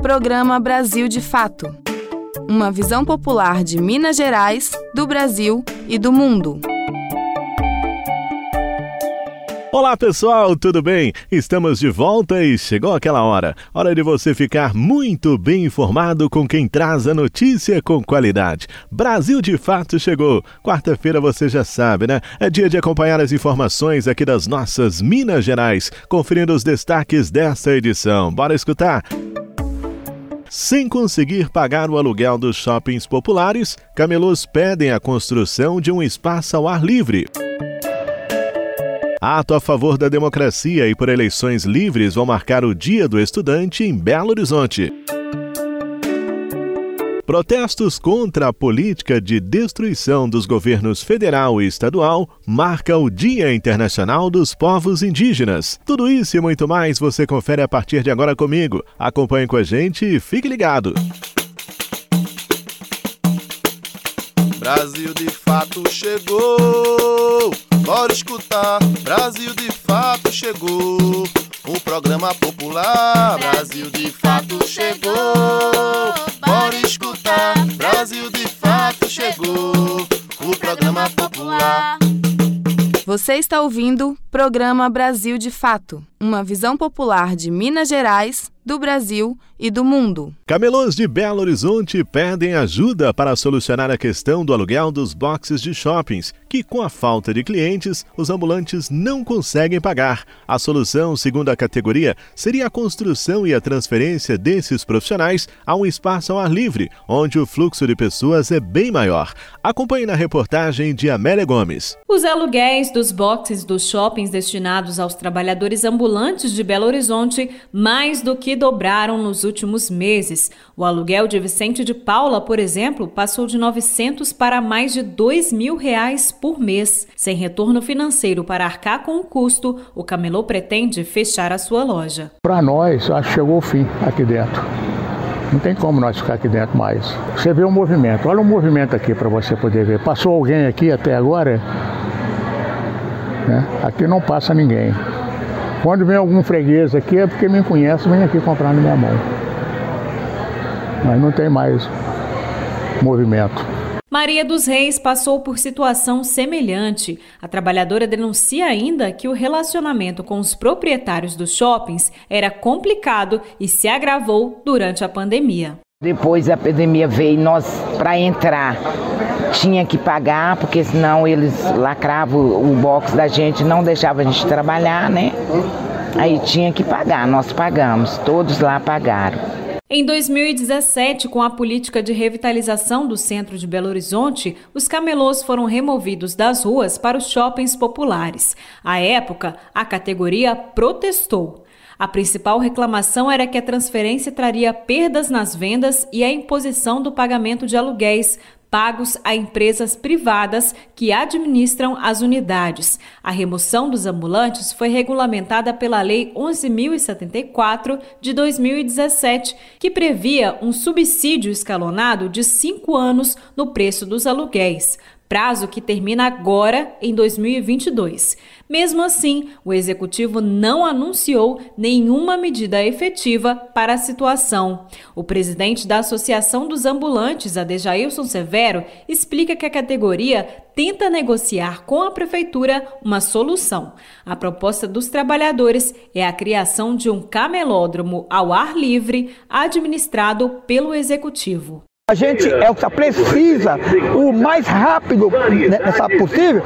Programa Brasil de Fato. Uma visão popular de Minas Gerais, do Brasil e do mundo. Olá pessoal, tudo bem? Estamos de volta e chegou aquela hora. Hora de você ficar muito bem informado com quem traz a notícia com qualidade. Brasil de fato chegou. Quarta-feira você já sabe, né? É dia de acompanhar as informações aqui das nossas Minas Gerais, conferindo os destaques desta edição. Bora escutar? Sem conseguir pagar o aluguel dos shoppings populares, camelôs pedem a construção de um espaço ao ar livre. Ato a favor da democracia e por eleições livres vão marcar o Dia do Estudante em Belo Horizonte. Protestos contra a política de destruição dos governos federal e estadual marca o Dia Internacional dos Povos Indígenas. Tudo isso e muito mais você confere a partir de agora comigo. Acompanhe com a gente e fique ligado. Brasil de fato chegou. Bora escutar, Brasil de fato chegou. O programa popular, Brasil de fato chegou. Bora escutar, Brasil de fato chegou. O programa popular. Você está ouvindo Programa Brasil de Fato, uma visão popular de Minas Gerais, do Brasil e do mundo. Camelôs de Belo Horizonte pedem ajuda para solucionar a questão do aluguel dos boxes de shoppings, que com a falta de clientes, os ambulantes não conseguem pagar. A solução, segundo a categoria, seria a construção e a transferência desses profissionais a um espaço ao ar livre, onde o fluxo de pessoas é bem maior. Acompanhe na reportagem de Amélia Gomes. Os aluguéis dos boxes dos shoppings destinados aos trabalhadores ambulantes de Belo Horizonte mais do que dobraram nos últimos meses. O aluguel de Vicente de Paula, por exemplo, passou de 900 para mais de 2 mil reais por mês. Sem retorno financeiro para arcar com o custo, o camelô pretende fechar a sua loja. Para nós, acho que chegou o fim aqui dentro. Não tem como nós ficar aqui dentro mais. Você vê o movimento, olha o movimento aqui para você poder ver. Passou alguém aqui até agora? Né? Aqui não passa ninguém. Quando vem algum freguês aqui é porque me conhece, vem aqui comprar na minha mão. Mas não tem mais movimento. Maria dos Reis passou por situação semelhante. A trabalhadora denuncia ainda que o relacionamento com os proprietários dos shoppings era complicado e se agravou durante a pandemia. Depois a pandemia veio, nós para entrar tinha que pagar, porque senão eles lacravam o box da gente, não deixavam a gente trabalhar, né? Aí tinha que pagar, nós pagamos, todos lá pagaram. Em 2017, com a política de revitalização do centro de Belo Horizonte, os camelôs foram removidos das ruas para os shoppings populares. À época, a categoria protestou. A principal reclamação era que a transferência traria perdas nas vendas e a imposição do pagamento de aluguéis, pagos a empresas privadas que administram as unidades. A remoção dos ambulantes foi regulamentada pela Lei 11.074 de 2017, que previa um subsídio escalonado de cinco anos no preço dos aluguéis prazo que termina agora em 2022. Mesmo assim, o executivo não anunciou nenhuma medida efetiva para a situação. O presidente da Associação dos Ambulantes, Adejailson Severo, explica que a categoria tenta negociar com a prefeitura uma solução. A proposta dos trabalhadores é a criação de um camelódromo ao ar livre administrado pelo executivo. A gente é que precisa, o mais rápido nessa possível,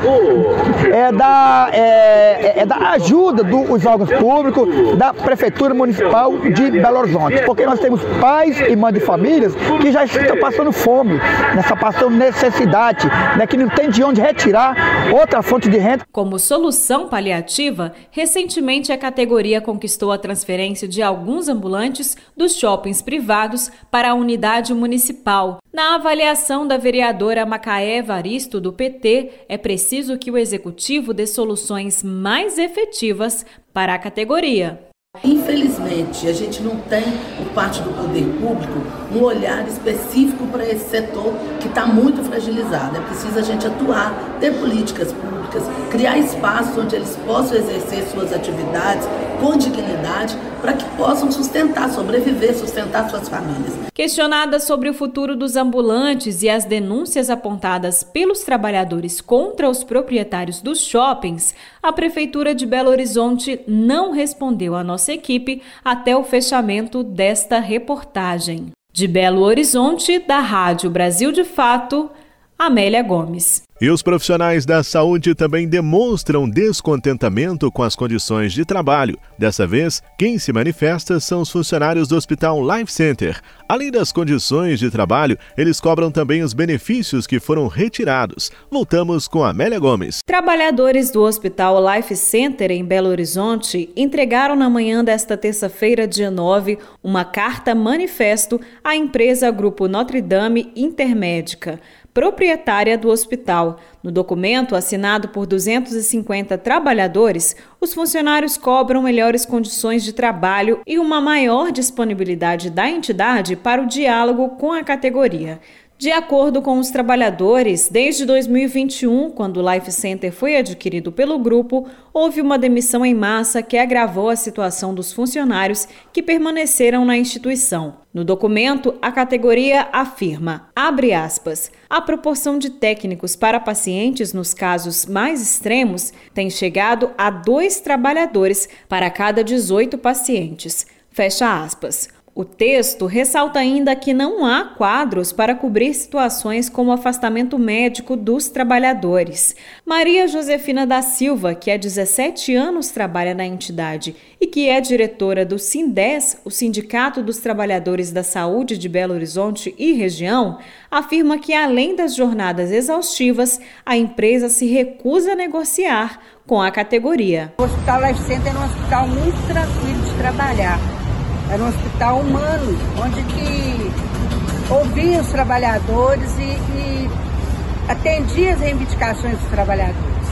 é da, é, é da ajuda dos órgãos públicos, da Prefeitura Municipal de Belo Horizonte. Porque nós temos pais e mães de famílias que já estão passando fome, nessa passando necessidade, né, que não tem de onde retirar outra fonte de renda. Como solução paliativa, recentemente a categoria conquistou a transferência de alguns ambulantes dos shoppings privados para a unidade municipal Na avaliação da vereadora Macaé Varisto, do PT, é preciso que o executivo dê soluções mais efetivas para a categoria. Infelizmente, a gente não tem, por parte do poder público, um olhar específico para esse setor que está muito fragilizado. É preciso a gente atuar, ter políticas públicas criar espaços onde eles possam exercer suas atividades com dignidade para que possam sustentar, sobreviver, sustentar suas famílias. Questionada sobre o futuro dos ambulantes e as denúncias apontadas pelos trabalhadores contra os proprietários dos shoppings, a Prefeitura de Belo Horizonte não respondeu à nossa equipe até o fechamento desta reportagem. De Belo Horizonte, da Rádio Brasil de Fato, Amélia Gomes. E os profissionais da saúde também demonstram descontentamento com as condições de trabalho. Dessa vez, quem se manifesta são os funcionários do Hospital Life Center. Além das condições de trabalho, eles cobram também os benefícios que foram retirados. Voltamos com Amélia Gomes. Trabalhadores do Hospital Life Center em Belo Horizonte entregaram na manhã desta terça-feira, dia 9, uma carta manifesto à empresa Grupo Notre Dame Intermédica proprietária do hospital. No documento, assinado por 250 trabalhadores, os funcionários cobram melhores condições de trabalho e uma maior disponibilidade da entidade para o diálogo com a categoria. De acordo com os trabalhadores, desde 2021, quando o Life Center foi adquirido pelo grupo, houve uma demissão em massa que agravou a situação dos funcionários que permaneceram na instituição. No documento, a categoria afirma, abre aspas, a proporção de técnicos para pacientes nos casos mais extremos tem chegado a dois trabalhadores para cada 18 pacientes. Fecha aspas. O texto ressalta ainda que não há quadros para cobrir situações como afastamento médico dos trabalhadores. Maria Josefina da Silva, que há 17 anos trabalha na entidade e que é diretora do SINDES, o Sindicato dos Trabalhadores da Saúde de Belo Horizonte e região, afirma que além das jornadas exaustivas, a empresa se recusa a negociar com a categoria. O Hospital Life Center é um hospital muito tranquilo de trabalhar era um hospital humano, onde que ouvia os trabalhadores e, e atendia as reivindicações dos trabalhadores.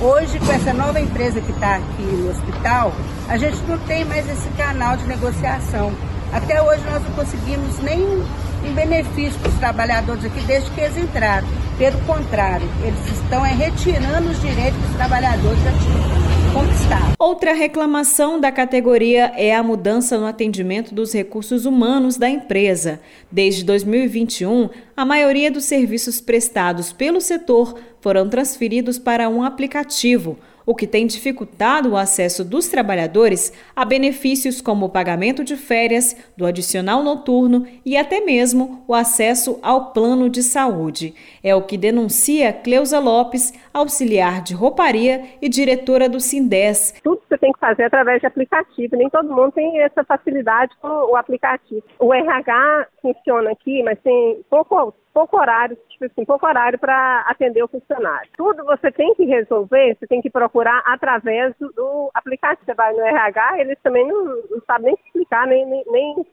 Hoje, com essa nova empresa que está aqui no hospital, a gente não tem mais esse canal de negociação. Até hoje nós não conseguimos nem um benefício para os trabalhadores aqui desde que eles entraram. Pelo contrário, eles estão é, retirando os direitos que os trabalhadores já tinham conquistado. Outra reclamação da categoria é a mudança no atendimento dos recursos humanos da empresa. Desde 2021, a maioria dos serviços prestados pelo setor foram transferidos para um aplicativo o que tem dificultado o acesso dos trabalhadores a benefícios como o pagamento de férias, do adicional noturno e até mesmo o acesso ao plano de saúde. É o que denuncia Cleusa Lopes, auxiliar de rouparia e diretora do Sindes. Tudo você tem que fazer através de aplicativo, nem todo mundo tem essa facilidade com o aplicativo. O RH funciona aqui, mas tem pouco pouco horário, tipo assim, pouco horário para atender o funcionário. Tudo você tem que resolver, você tem que procurar através do, aplicativo. Você vai no RH, eles também não, não sabem nem explicar, nem, nem, nem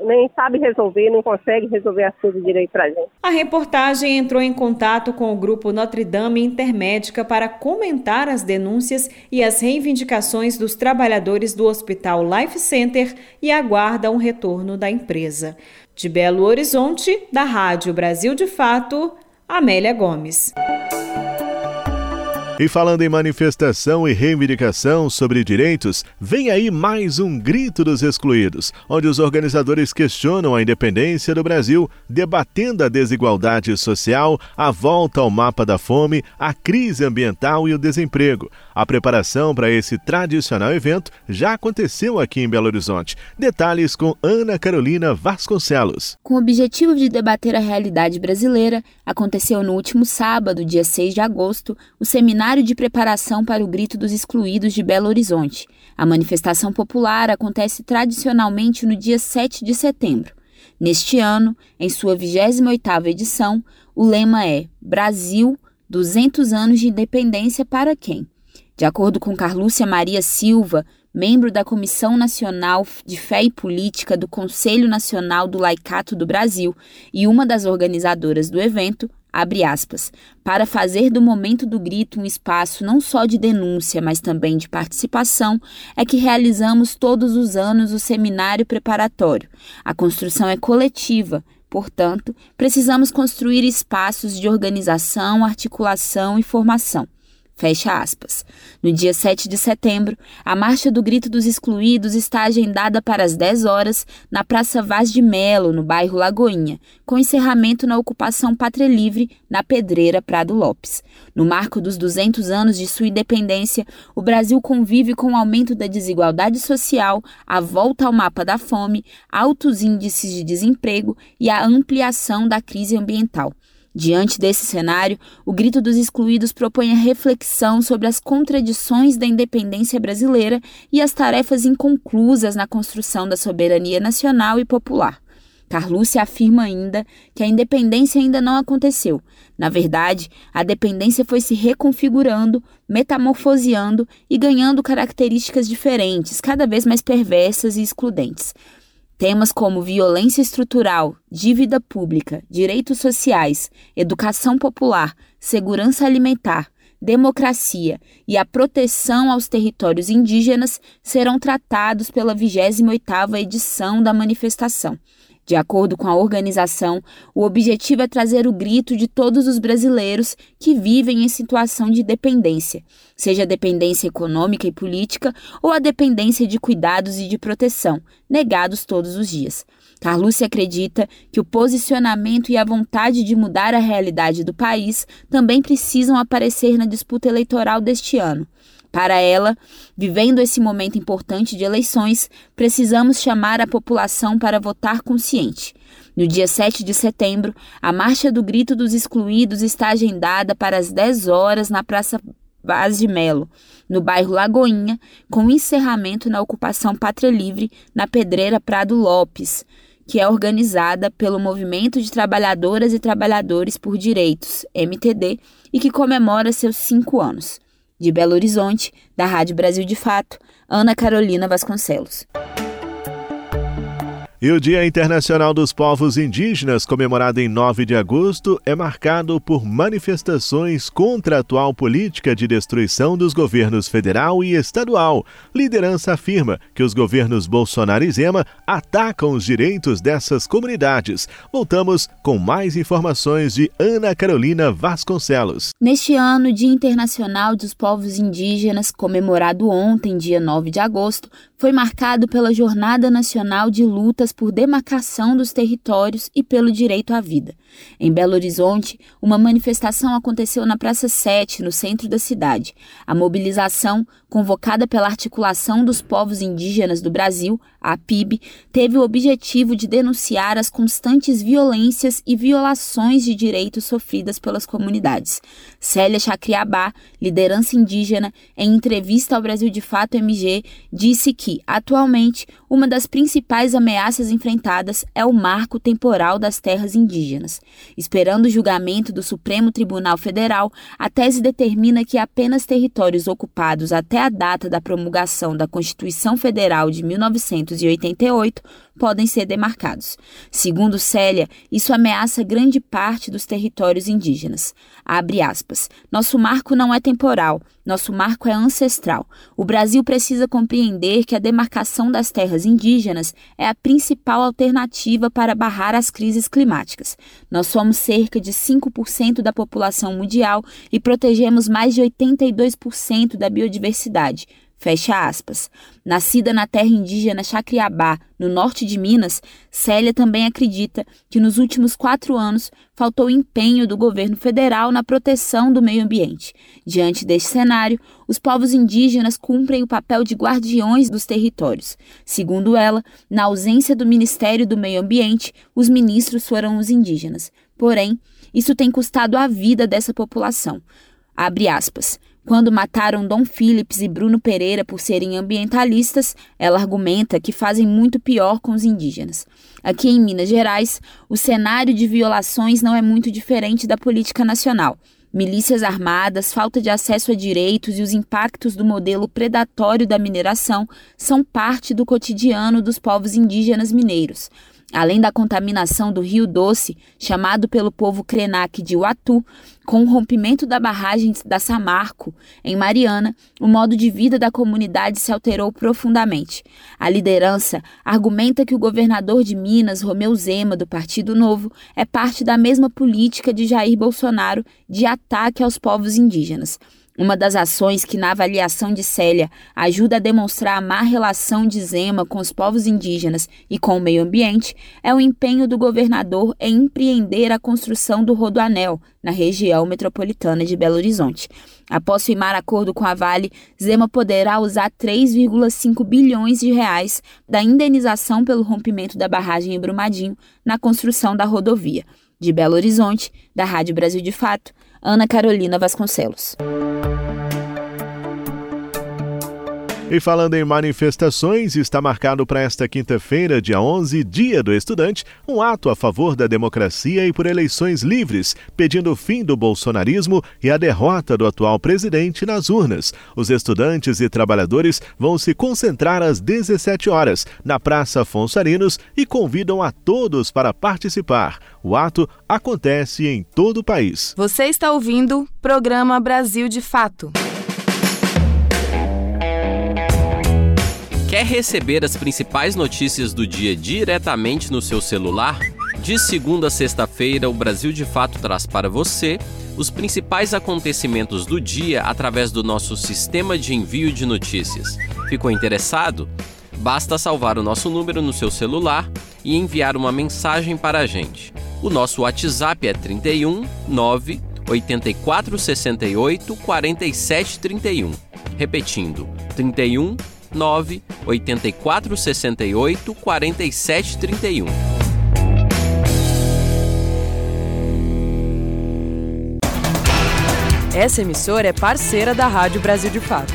nem sabe resolver, não consegue resolver as coisas direito para gente. A reportagem entrou em contato com o grupo Notre Dame Intermédica para comentar as denúncias e as reivindicações dos trabalhadores do Hospital Life Center e aguarda um retorno da empresa. De Belo Horizonte, da Rádio Brasil de Fato, Amélia Gomes. E falando em manifestação e reivindicação sobre direitos, vem aí mais um Grito dos Excluídos, onde os organizadores questionam a independência do Brasil, debatendo a desigualdade social, a volta ao mapa da fome, a crise ambiental e o desemprego. A preparação para esse tradicional evento já aconteceu aqui em Belo Horizonte. Detalhes com Ana Carolina Vasconcelos. Com o objetivo de debater a realidade brasileira, aconteceu no último sábado, dia 6 de agosto, o seminário de Preparação para o Grito dos Excluídos de Belo Horizonte. A manifestação popular acontece tradicionalmente no dia 7 de setembro. Neste ano, em sua 28ª edição, o lema é Brasil, 200 anos de independência para quem? De acordo com Carlúcia Maria Silva, membro da Comissão Nacional de Fé e Política do Conselho Nacional do Laicato do Brasil e uma das organizadoras do evento, abre aspas, para fazer do momento do grito um espaço não só de denúncia, mas também de participação, é que realizamos todos os anos o seminário preparatório. A construção é coletiva, portanto, precisamos construir espaços de organização, articulação e formação. Fecha aspas. No dia 7 de setembro, a Marcha do Grito dos Excluídos está agendada para as 10 horas na Praça Vaz de Melo, no bairro Lagoinha, com encerramento na ocupação Pátria Livre, na Pedreira Prado Lopes. No marco dos 200 anos de sua independência, o Brasil convive com o aumento da desigualdade social, a volta ao mapa da fome, altos índices de desemprego e a ampliação da crise ambiental. Diante desse cenário, o Grito dos Excluídos propõe a reflexão sobre as contradições da independência brasileira e as tarefas inconclusas na construção da soberania nacional e popular. Carlucci afirma ainda que a independência ainda não aconteceu. Na verdade, a dependência foi se reconfigurando, metamorfoseando e ganhando características diferentes, cada vez mais perversas e excludentes. Temas como violência estrutural, dívida pública, direitos sociais, educação popular, segurança alimentar, democracia e a proteção aos territórios indígenas serão tratados pela 28ª edição da manifestação. De acordo com a organização, o objetivo é trazer o grito de todos os brasileiros que vivem em situação de dependência, seja a dependência econômica e política ou a dependência de cuidados e de proteção, negados todos os dias. Carlucci acredita que o posicionamento e a vontade de mudar a realidade do país também precisam aparecer na disputa eleitoral deste ano. Para ela, vivendo esse momento importante de eleições, precisamos chamar a população para votar consciente. No dia 7 de setembro, a Marcha do Grito dos Excluídos está agendada para as 10 horas na Praça Vaz de Melo, no bairro Lagoinha, com encerramento na ocupação Pátria Livre, na Pedreira Prado Lopes, que é organizada pelo Movimento de Trabalhadoras e Trabalhadores por Direitos, MTD, e que comemora seus cinco anos. De Belo Horizonte, da Rádio Brasil de Fato, Ana Carolina Vasconcelos. E o Dia Internacional dos Povos Indígenas, comemorado em 9 de agosto, é marcado por manifestações contra a atual política de destruição dos governos federal e estadual. Liderança afirma que os governos Bolsonaro e Zema atacam os direitos dessas comunidades. Voltamos com mais informações de Ana Carolina Vasconcelos. Neste ano, Dia Internacional dos Povos Indígenas, comemorado ontem, dia 9 de agosto, foi marcado pela Jornada Nacional de Lutas por demarcação dos territórios e pelo direito à vida. Em Belo Horizonte, uma manifestação aconteceu na Praça 7, no centro da cidade. A mobilização, convocada pela Articulação dos Povos Indígenas do Brasil, a PIB, teve o objetivo de denunciar as constantes violências e violações de direitos sofridas pelas comunidades. Célia Chacriabá, liderança indígena, em entrevista ao Brasil de Fato MG, disse que, atualmente, uma das principais ameaças enfrentadas é o marco temporal das terras indígenas. Esperando o julgamento do Supremo Tribunal Federal, a tese determina que apenas territórios ocupados até a data da promulgação da Constituição Federal de 1988 podem ser demarcados. Segundo Célia, isso ameaça grande parte dos territórios indígenas. Abre aspas. Nosso marco não é temporal, nosso marco é ancestral. O Brasil precisa compreender que a demarcação das terras indígenas é a principal alternativa para barrar as crises climáticas. Nós somos cerca de 5% da população mundial e protegemos mais de 82% da biodiversidade. Fecha aspas. Nascida na terra indígena Chacriabá, no norte de Minas, Célia também acredita que nos últimos quatro anos faltou empenho do governo federal na proteção do meio ambiente. Diante deste cenário, os povos indígenas cumprem o papel de guardiões dos territórios. Segundo ela, na ausência do Ministério do Meio Ambiente, os ministros foram os indígenas. Porém, isso tem custado a vida dessa população. Abre aspas. Quando mataram Dom Phillips e Bruno Pereira por serem ambientalistas, ela argumenta que fazem muito pior com os indígenas. Aqui em Minas Gerais, o cenário de violações não é muito diferente da política nacional. Milícias armadas, falta de acesso a direitos e os impactos do modelo predatório da mineração são parte do cotidiano dos povos indígenas mineiros. Além da contaminação do Rio Doce, chamado pelo povo Krenak de Uatu, com o rompimento da barragem da Samarco, em Mariana, o modo de vida da comunidade se alterou profundamente. A liderança argumenta que o governador de Minas, Romeu Zema, do Partido Novo, é parte da mesma política de Jair Bolsonaro de ataque aos povos indígenas. Uma das ações que, na avaliação de Célia, ajuda a demonstrar a má relação de Zema com os povos indígenas e com o meio ambiente é o empenho do governador em empreender a construção do Rodoanel, na região metropolitana de Belo Horizonte. Após firmar acordo com a Vale, Zema poderá usar 3,5 bilhões de reais da indenização pelo rompimento da barragem em Brumadinho na construção da rodovia. De Belo Horizonte, da Rádio Brasil de Fato, Ana Carolina Vasconcelos. E falando em manifestações, está marcado para esta quinta-feira, dia 11, Dia do Estudante, um ato a favor da democracia e por eleições livres, pedindo o fim do bolsonarismo e a derrota do atual presidente nas urnas. Os estudantes e trabalhadores vão se concentrar às 17 horas na Praça Afonso Arinos e convidam a todos para participar. O ato acontece em todo o país. Você está ouvindo Programa Brasil de Fato. Quer receber as principais notícias do dia diretamente no seu celular? De segunda a sexta-feira, o Brasil de Fato traz para você os principais acontecimentos do dia através do nosso sistema de envio de notícias. Ficou interessado? Basta salvar o nosso número no seu celular e enviar uma mensagem para a gente. O nosso WhatsApp é 31 9 84 68 47 31. Repetindo, 31 9 84 68 47 31. Essa emissora é parceira da Rádio Brasil de Fato.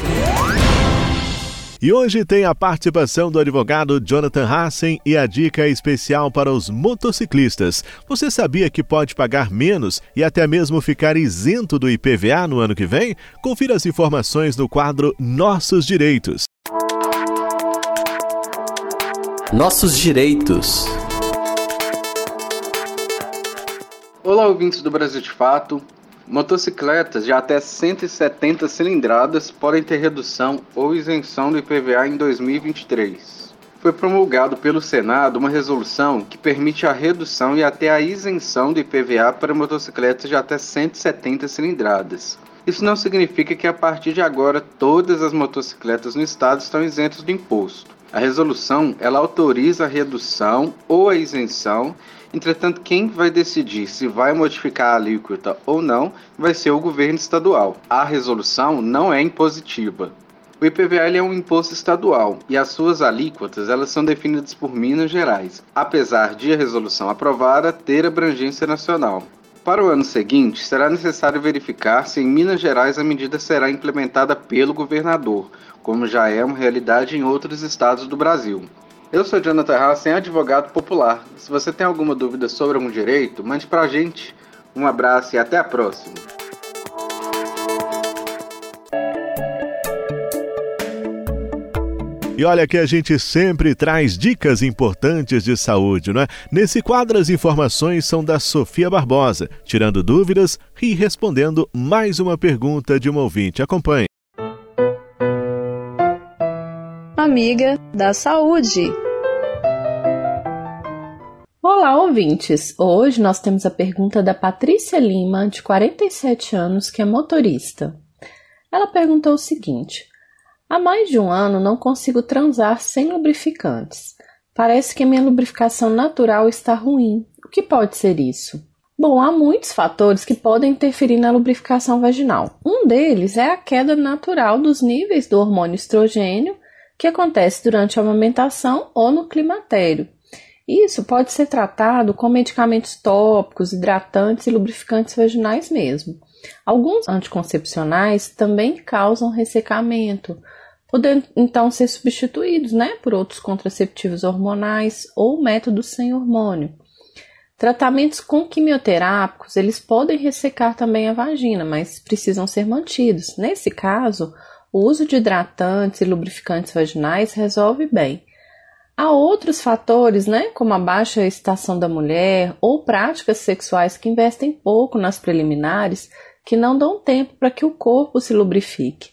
E hoje tem a participação do advogado Jonathan Hassen e a dica especial para os motociclistas. Você sabia que pode pagar menos e até mesmo ficar isento do IPVA no ano que vem? Confira as informações no quadro Nossos Direitos. Nossos direitos. Olá, ouvintes do Brasil de Fato. Motocicletas de até 170 cilindradas podem ter redução ou isenção do IPVA em 2023. Foi promulgado pelo Senado uma resolução que permite a redução e até a isenção do IPVA para motocicletas de até 170 cilindradas. Isso não significa que a partir de agora todas as motocicletas no estado estão isentas do imposto. A resolução ela autoriza a redução ou a isenção, entretanto, quem vai decidir se vai modificar a alíquota ou não vai ser o governo estadual. A resolução não é impositiva. O IPVA é um imposto estadual e as suas alíquotas elas são definidas por Minas Gerais, apesar de a resolução aprovada ter abrangência nacional. Para o ano seguinte, será necessário verificar se em Minas Gerais a medida será implementada pelo governador, como já é uma realidade em outros estados do Brasil. Eu sou Jonathan Hassen, advogado popular. Se você tem alguma dúvida sobre algum direito, mande para a gente. Um abraço e até a próxima. E olha que a gente sempre traz dicas importantes de saúde, não é? Nesse quadro, as informações são da Sofia Barbosa, tirando dúvidas e respondendo mais uma pergunta de um ouvinte. Acompanhe. Amiga da Saúde. Olá, ouvintes! Hoje nós temos a pergunta da Patrícia Lima, de 47 anos, que é motorista. Ela perguntou o seguinte: Há mais de um ano não consigo transar sem lubrificantes. Parece que minha lubrificação natural está ruim. O que pode ser isso? Bom, há muitos fatores que podem interferir na lubrificação vaginal. Um deles é a queda natural dos níveis do hormônio estrogênio, que acontece durante a amamentação ou no climatério. Isso pode ser tratado com medicamentos tópicos, hidratantes e lubrificantes vaginais mesmo. Alguns anticoncepcionais também causam ressecamento, podendo então ser substituídos né, por outros contraceptivos hormonais ou métodos sem hormônio. Tratamentos com quimioterápicos, eles podem ressecar também a vagina, mas precisam ser mantidos. Nesse caso, o uso de hidratantes e lubrificantes vaginais resolve bem. Há outros fatores, né, como a baixa excitação da mulher ou práticas sexuais que investem pouco nas preliminares, que não dão tempo para que o corpo se lubrifique.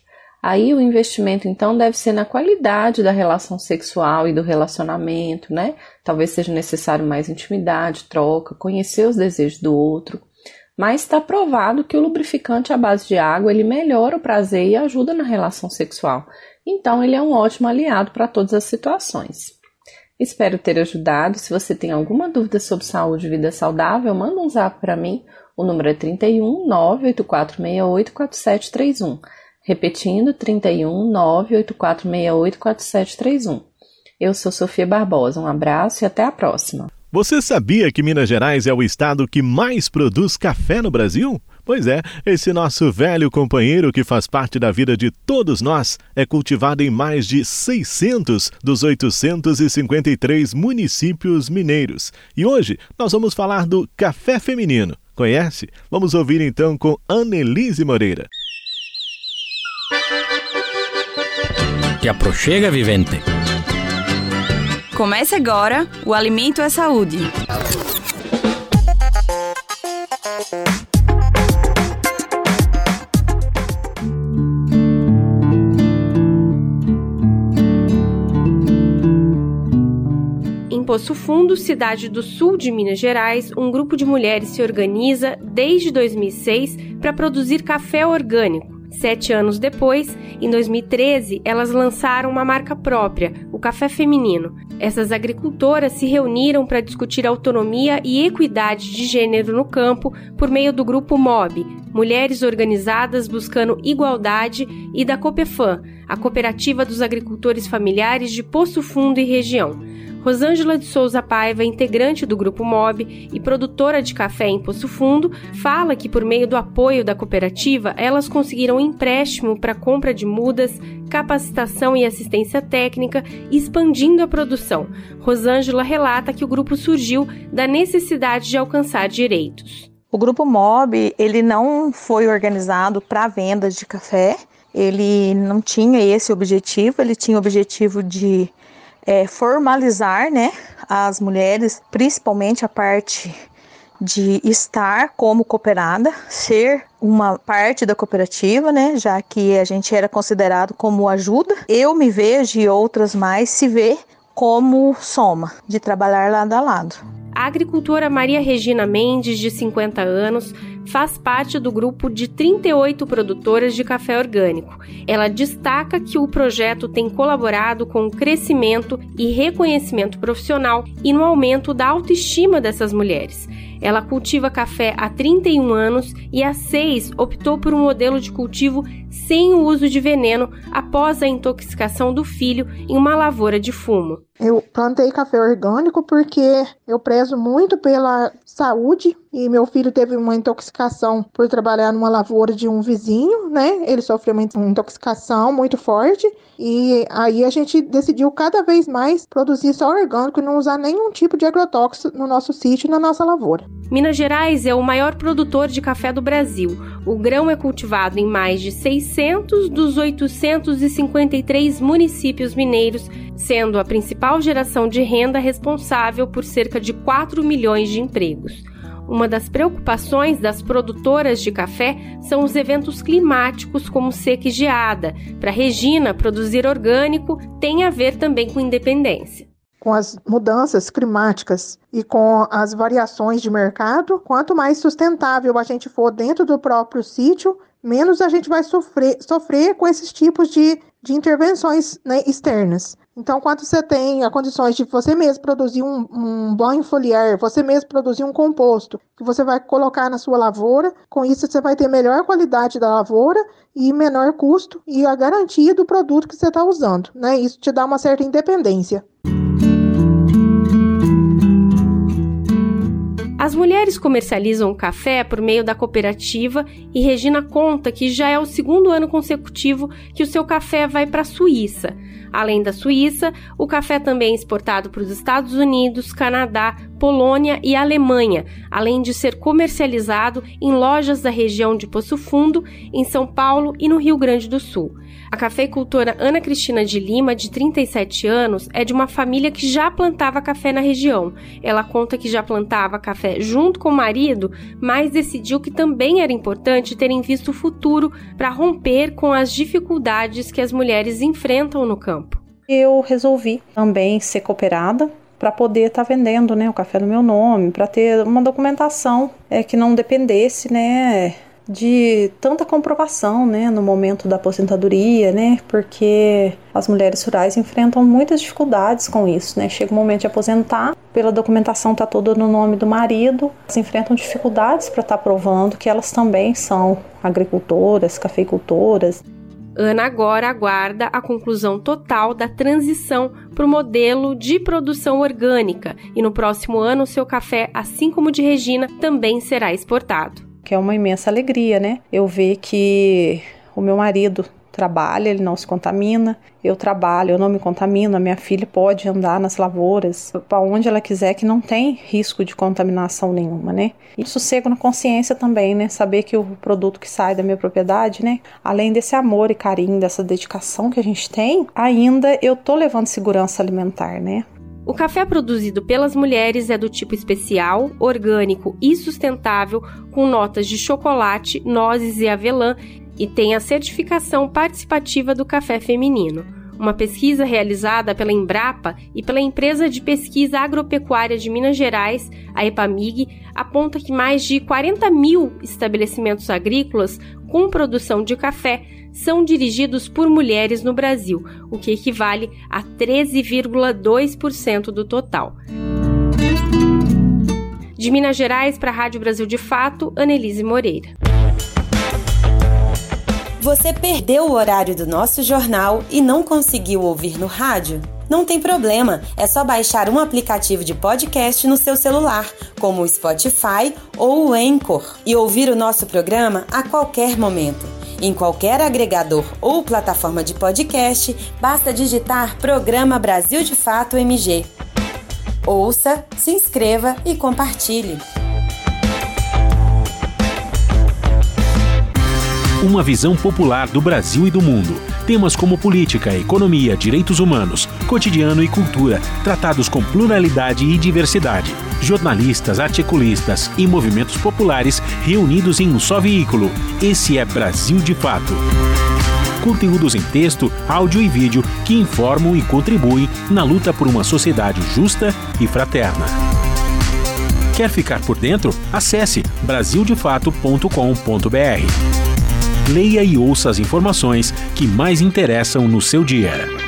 Aí o investimento então deve ser na qualidade da relação sexual e do relacionamento, né? Talvez seja necessário mais intimidade, troca, conhecer os desejos do outro. mas está provado que o lubrificante à base de água ele melhora o prazer e ajuda na relação sexual. Então, ele é um ótimo aliado para todas as situações. Espero ter ajudado. Se você tem alguma dúvida sobre saúde e vida saudável, manda um zap para mim. O número é 31 98468 4731. Repetindo, 31 98468 4731. Eu sou Sofia Barbosa. Um abraço e até a próxima. Você sabia que Minas Gerais é o estado que mais produz café no Brasil? Pois é, esse nosso velho companheiro que faz parte da vida de todos nós é cultivado em mais de 600 dos 853 municípios mineiros. E hoje nós vamos falar do café feminino. Conhece? Vamos ouvir então com Annelise Moreira. Te aproxega, vivente. Comece agora o Alimento é Saúde. Em Poço Fundo, cidade do sul de Minas Gerais, um grupo de mulheres se organiza desde 2006 para produzir café orgânico Sete anos depois, em 2013, elas lançaram uma marca própria, o Café Feminino. Essas agricultoras se reuniram para discutir autonomia e equidade de gênero no campo por meio do grupo MOB, Mulheres Organizadas Buscando Igualdade, e da COPEFAM, a Cooperativa dos Agricultores Familiares de Poço Fundo e Região. Rosângela de Souza Paiva, integrante do Grupo MOB e produtora de café em Poço Fundo, fala que por meio do apoio da cooperativa, elas conseguiram um empréstimo para compra de mudas, capacitação e assistência técnica, expandindo a produção. Rosângela relata que o grupo surgiu da necessidade de alcançar direitos. O grupo MOB, ele não foi organizado para vendas de café, ele não tinha esse objetivo, ele tinha o objetivo de é, formalizar né, as mulheres, principalmente a parte de estar como cooperada, ser uma parte da cooperativa, né, já que a gente era considerado como ajuda. Eu me vejo e outras mais se vê como soma, de trabalhar lado a lado. A agricultora Maria Regina Mendes, de 50 anos, faz parte do grupo de 38 produtoras de café orgânico. Ela destaca que o projeto tem colaborado com o crescimento e reconhecimento profissional e no aumento da autoestima dessas mulheres. Ela cultiva café há 31 anos e há seis optou por um modelo de cultivo sem o uso de veneno após a intoxicação do filho em uma lavoura de fumo. Eu plantei café orgânico porque eu prezo muito pela saúde e meu filho teve uma intoxicação por trabalhar numa lavoura de um vizinho, né? Ele sofreu uma intoxicação muito forte e aí a gente decidiu cada vez mais produzir só orgânico e não usar nenhum tipo de agrotóxico no nosso sítio na nossa lavoura. Minas Gerais é o maior produtor de café do Brasil. O grão é cultivado em mais de 600 dos 853 municípios mineiros, sendo a principal geração de renda responsável por cerca de 4 milhões de empregos. Uma das preocupações das produtoras de café são os eventos climáticos, como seca e geada. Para Regina, produzir orgânico tem a ver também com independência com as mudanças climáticas e com as variações de mercado, quanto mais sustentável a gente for dentro do próprio sítio, menos a gente vai sofrer, sofrer com esses tipos de, de intervenções né, externas. Então, quando você tem as condições de você mesmo produzir um, um banho foliar, você mesmo produzir um composto, que você vai colocar na sua lavoura, com isso você vai ter melhor qualidade da lavoura e menor custo e a garantia do produto que você está usando. Né? Isso te dá uma certa independência. As mulheres comercializam café por meio da cooperativa e Regina conta que já é o segundo ano consecutivo que o seu café vai para a Suíça. Além da Suíça, o café também é exportado para os Estados Unidos, Canadá, Polônia e Alemanha, além de ser comercializado em lojas da região de Poço Fundo, em São Paulo e no Rio Grande do Sul. A cafeicultora Ana Cristina de Lima, de 37 anos, é de uma família que já plantava café na região. Ela conta que já plantava café junto com o marido, mas decidiu que também era importante terem visto o futuro para romper com as dificuldades que as mulheres enfrentam no campo. Eu resolvi também ser cooperada para poder estar tá vendendo né, o café no meu nome, para ter uma documentação é, que não dependesse né, de tanta comprovação, né, no momento da aposentadoria, né, porque as mulheres rurais enfrentam muitas dificuldades com isso, né, chega o momento de aposentar, pela documentação tá toda no nome do marido, elas enfrentam dificuldades para estar tá provando que elas também são agricultoras, cafeicultoras. Ana agora aguarda a conclusão total da transição para o modelo de produção orgânica e no próximo ano seu café, assim como de Regina, também será exportado que é uma imensa alegria, né? Eu ver que o meu marido trabalha, ele não se contamina, eu trabalho, eu não me contamino, a minha filha pode andar nas lavouras para onde ela quiser, que não tem risco de contaminação nenhuma, né? E sossego na consciência também, né? Saber que o produto que sai da minha propriedade, né? Além desse amor e carinho, dessa dedicação que a gente tem, ainda eu tô levando segurança alimentar, né? O café produzido pelas mulheres é do tipo especial, orgânico e sustentável, com notas de chocolate, nozes e avelã e tem a certificação participativa do café feminino. Uma pesquisa realizada pela Embrapa e pela Empresa de Pesquisa Agropecuária de Minas Gerais, a EPAMIG, aponta que mais de 40 mil estabelecimentos agrícolas com produção de café são dirigidos por mulheres no Brasil, o que equivale a 13,2% do total. De Minas Gerais para a Rádio Brasil de Fato, Anelise Moreira. Você perdeu o horário do nosso jornal e não conseguiu ouvir no rádio? Não tem problema, é só baixar um aplicativo de podcast no seu celular, como o Spotify ou o Anchor, e ouvir o nosso programa a qualquer momento. Em qualquer agregador ou plataforma de podcast, basta digitar Programa Brasil de Fato MG. Ouça, se inscreva e compartilhe. Uma visão popular do Brasil e do mundo. Temas como política, economia, direitos humanos, cotidiano e cultura, tratados com pluralidade e diversidade jornalistas, articulistas e movimentos populares reunidos em um só veículo. Esse é Brasil de Fato. Conteúdos em texto, áudio e vídeo que informam e contribuem na luta por uma sociedade justa e fraterna. Quer ficar por dentro? Acesse brasildefato.com.br. Leia e ouça as informações que mais interessam no seu dia.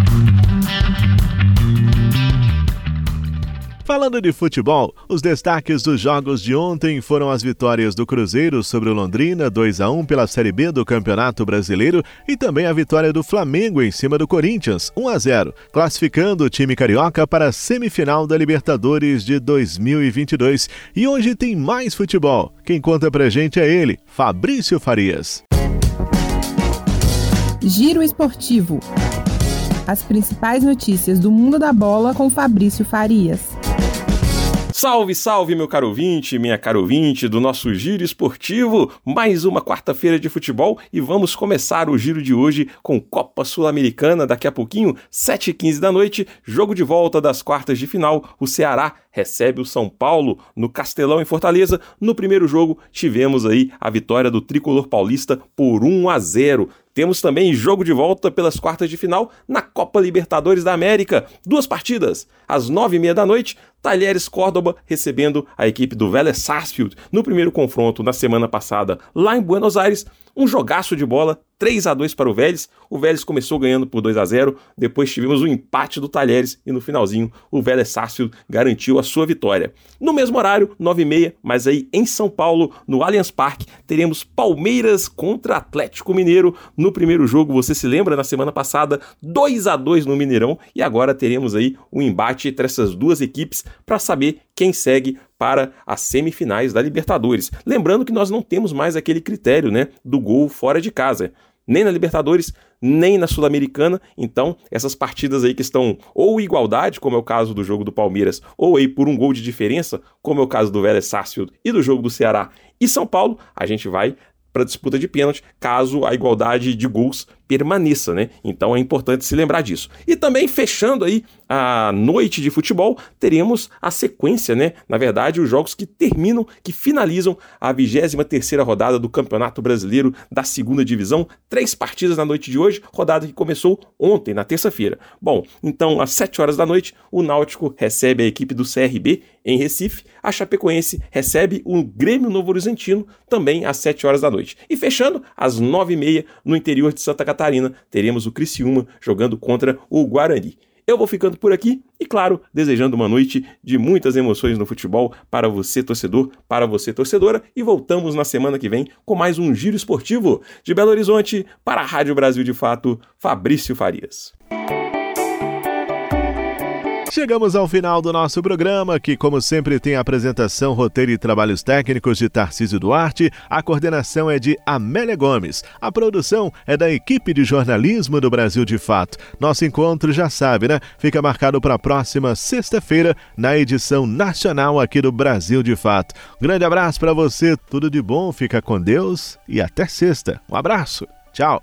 Falando de futebol, os destaques dos jogos de ontem foram as vitórias do Cruzeiro sobre o Londrina, 2 a 1 pela Série B do Campeonato Brasileiro, e também a vitória do Flamengo em cima do Corinthians, 1 a 0, classificando o time carioca para a semifinal da Libertadores de 2022. E hoje tem mais futebol. Quem conta pra gente é ele, Fabrício Farias. Giro Esportivo. As principais notícias do mundo da bola com Fabrício Farias. Salve, salve, meu caro ouvinte, minha caro ouvinte do nosso Giro Esportivo. Mais uma quarta-feira de futebol e vamos começar o giro de hoje com Copa Sul-Americana. Daqui a pouquinho, 7h15 da noite, jogo de volta das quartas de final. O Ceará recebe o São Paulo no Castelão em Fortaleza. No primeiro jogo, tivemos aí a vitória do tricolor paulista por 1 a 0. Temos também jogo de volta pelas quartas de final na Copa Libertadores da América. Duas partidas. Às nove e meia da noite, Talheres Córdoba recebendo a equipe do Vélez Sarsfield no primeiro confronto na semana passada lá em Buenos Aires. Um jogaço de bola, 3 a 2 para o Vélez. O Vélez começou ganhando por 2 a 0, depois tivemos o um empate do Talheres e no finalzinho o Vélez Sarsfield garantiu a sua vitória. No mesmo horário, 9 e meia, mas aí em São Paulo, no Allianz Parque, teremos Palmeiras contra Atlético Mineiro. No primeiro jogo, você se lembra, na semana passada, 2 a 2 no Mineirão e agora teremos aí um embate entre essas duas equipes para saber quem segue para as semifinais da Libertadores. Lembrando que nós não temos mais aquele critério, né, do gol fora de casa. nem na Libertadores, nem na Sul-Americana. Então, essas partidas aí que estão ou igualdade, como é o caso do jogo do Palmeiras, ou aí por um gol de diferença, como é o caso do Vélez Sarsfield e do jogo do Ceará e São Paulo, a gente vai para disputa de pênalti, caso a igualdade de gols permaneça, né? Então é importante se lembrar disso. E também fechando aí a noite de futebol, teremos a sequência, né? Na verdade, os jogos que terminam, que finalizam a 23ª rodada do Campeonato Brasileiro da Segunda Divisão. Três partidas na noite de hoje, rodada que começou ontem, na terça-feira. Bom, então às 7 horas da noite, o Náutico recebe a equipe do CRB em Recife. A Chapecoense recebe o Grêmio Novo Horizontino também às 7 horas da noite. E fechando, às 9h30, no interior de Santa Catarina, teremos o Criciúma jogando contra o Guarani. Eu vou ficando por aqui e, claro, desejando uma noite de muitas emoções no futebol para você, torcedor, para você, torcedora. E voltamos na semana que vem com mais um Giro Esportivo de Belo Horizonte para a Rádio Brasil de Fato, Fabrício Farias. Chegamos ao final do nosso programa, que, como sempre, tem apresentação, roteiro e trabalhos técnicos de Tarcísio Duarte. A coordenação é de Amélia Gomes. A produção é da equipe de jornalismo do Brasil de Fato. Nosso encontro, já sabe, né? Fica marcado para a próxima sexta-feira, na edição nacional aqui do Brasil de Fato. grande abraço para você, tudo de bom, fica com Deus e até sexta. Um abraço, tchau.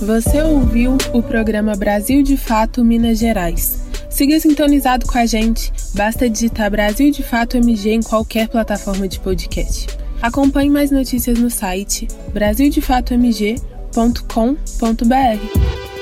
Você ouviu o programa Brasil de Fato Minas Gerais. Siga sintonizado com a gente, basta digitar Brasil de Fato MG em qualquer plataforma de podcast. Acompanhe mais notícias no site brasildefatomg.com.br.